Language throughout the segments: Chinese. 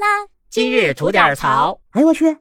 啦！今日吐点槽。哎呦我去！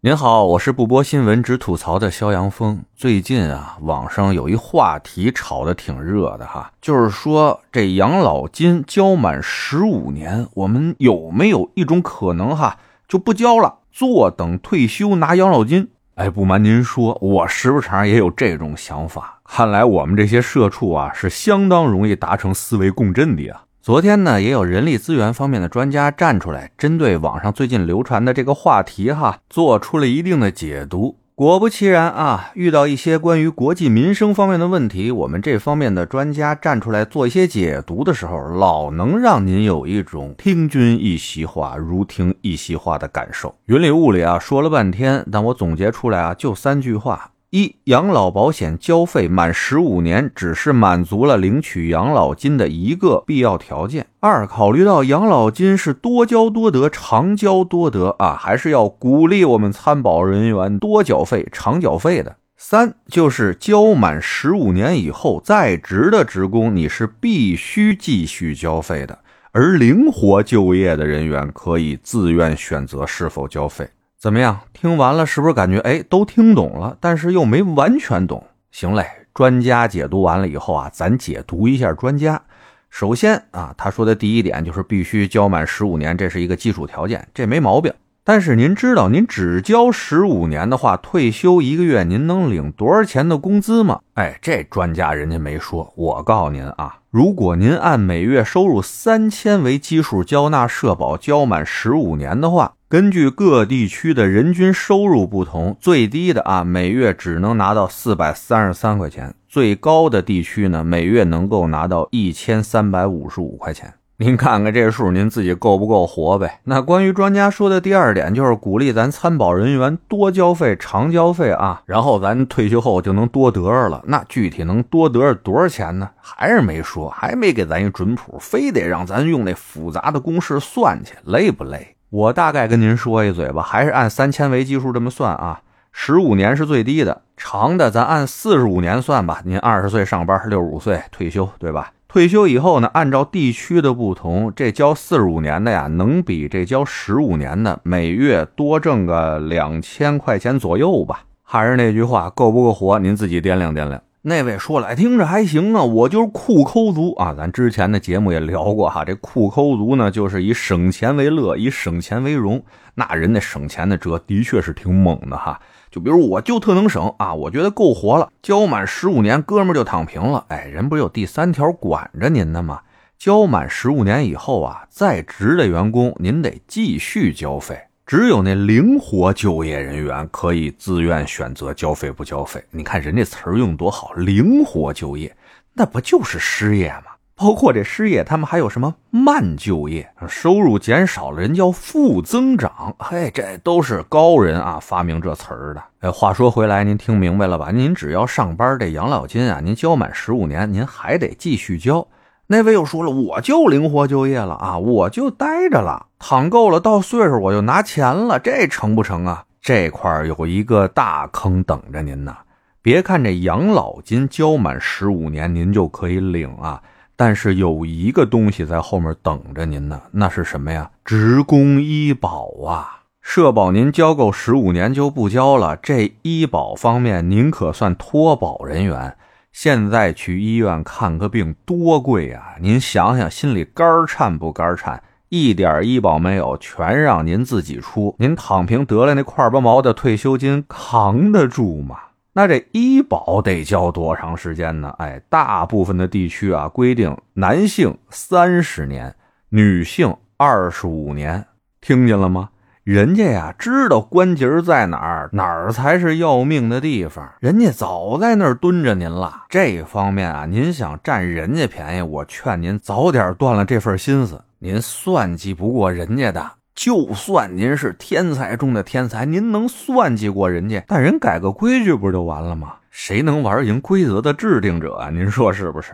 您好，我是不播新闻只吐槽的肖阳峰。最近啊，网上有一话题炒得挺热的哈，就是说这养老金交满十五年，我们有没有一种可能哈，就不交了，坐等退休拿养老金？哎，不瞒您说，我时不常也有这种想法。看来我们这些社畜啊，是相当容易达成思维共振的呀。昨天呢，也有人力资源方面的专家站出来，针对网上最近流传的这个话题哈，做出了一定的解读。果不其然啊，遇到一些关于国计民生方面的问题，我们这方面的专家站出来做一些解读的时候，老能让您有一种听君一席话，如听一席话的感受。云里雾里啊，说了半天，但我总结出来啊，就三句话。一养老保险交费满十五年，只是满足了领取养老金的一个必要条件。二考虑到养老金是多交多得，长交多得啊，还是要鼓励我们参保人员多缴费、长缴费的。三就是交满十五年以后，在职的职工你是必须继续交费的，而灵活就业的人员可以自愿选择是否交费。怎么样？听完了是不是感觉哎都听懂了？但是又没完全懂。行嘞，专家解读完了以后啊，咱解读一下专家。首先啊，他说的第一点就是必须交满十五年，这是一个基础条件，这没毛病。但是您知道，您只交十五年的话，退休一个月您能领多少钱的工资吗？哎，这专家人家没说。我告诉您啊，如果您按每月收入三千为基数交纳社保，交满十五年的话。根据各地区的人均收入不同，最低的啊每月只能拿到四百三十三块钱，最高的地区呢每月能够拿到一千三百五十五块钱。您看看这数，您自己够不够活呗？那关于专家说的第二点，就是鼓励咱参保人员多交费、长交费啊，然后咱退休后就能多得着了。那具体能多得着多少钱呢？还是没说，还没给咱一准谱，非得让咱用那复杂的公式算去，累不累？我大概跟您说一嘴吧，还是按三千为基数这么算啊，十五年是最低的，长的咱按四十五年算吧。您二十岁上班，六十五岁退休，对吧？退休以后呢，按照地区的不同，这交四十五年的呀，能比这交十五年的每月多挣个两千块钱左右吧。还是那句话，够不够活？您自己掂量掂量。那位说了，听着还行啊，我就是库抠族啊。咱之前的节目也聊过哈，这库抠族呢，就是以省钱为乐，以省钱为荣。那人家省钱的辙的确是挺猛的哈。就比如我就特能省啊，我觉得够活了，交满十五年，哥们就躺平了。哎，人不是有第三条管着您的吗？交满十五年以后啊，在职的员工您得继续交费。只有那灵活就业人员可以自愿选择交费不交费。你看人家词儿用多好，灵活就业，那不就是失业吗？包括这失业，他们还有什么慢就业，收入减少了，人叫负增长。嘿，这都是高人啊发明这词儿的。哎，话说回来，您听明白了吧？您只要上班，这养老金啊，您交满十五年，您还得继续交。那位又说了，我就灵活就业了啊，我就待着了，躺够了，到岁数我就拿钱了，这成不成啊？这块有一个大坑等着您呢。别看这养老金交满十五年您就可以领啊，但是有一个东西在后面等着您呢，那是什么呀？职工医保啊，社保您交够十五年就不交了，这医保方面您可算脱保人员。现在去医院看个病多贵啊！您想想，心里肝颤不肝颤？一点医保没有，全让您自己出。您躺平得了那块八毛的退休金，扛得住吗？那这医保得交多长时间呢？哎，大部分的地区啊，规定男性三十年，女性二十五年。听见了吗？人家呀，知道关节在哪儿，哪儿才是要命的地方，人家早在那儿蹲着您了。这方面啊，您想占人家便宜，我劝您早点断了这份心思。您算计不过人家的，就算您是天才中的天才，您能算计过人家？但人改个规矩不就完了吗？谁能玩赢规则的制定者？您说是不是？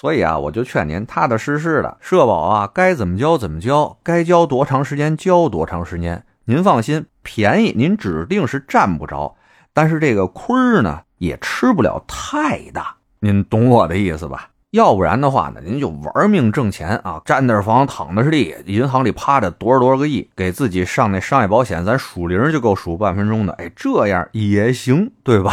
所以啊，我就劝您踏踏实实的社保啊，该怎么交怎么交，该交多长时间交多长时间。您放心，便宜您指定是占不着，但是这个亏儿呢也吃不了太大。您懂我的意思吧？要不然的话呢，您就玩命挣钱啊，占那房躺的是地，银行里趴着多少多少个亿，给自己上那商业保险，咱数零就够数半分钟的。哎，这样也行，对吧？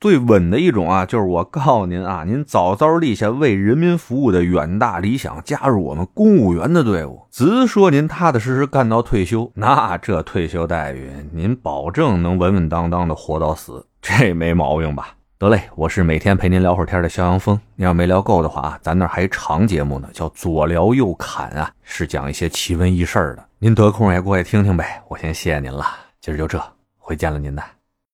最稳的一种啊，就是我告诉您啊，您早早立下为人民服务的远大理想，加入我们公务员的队伍，直说您踏踏实实干到退休，那这退休待遇您保证能稳稳当当的活到死，这没毛病吧？得嘞，我是每天陪您聊会儿天的肖阳峰，您要没聊够的话啊，咱那还长节目呢，叫左聊右侃啊，是讲一些奇闻异事的，您得空也过来听听呗。我先谢谢您了，今儿就这，回见了您的。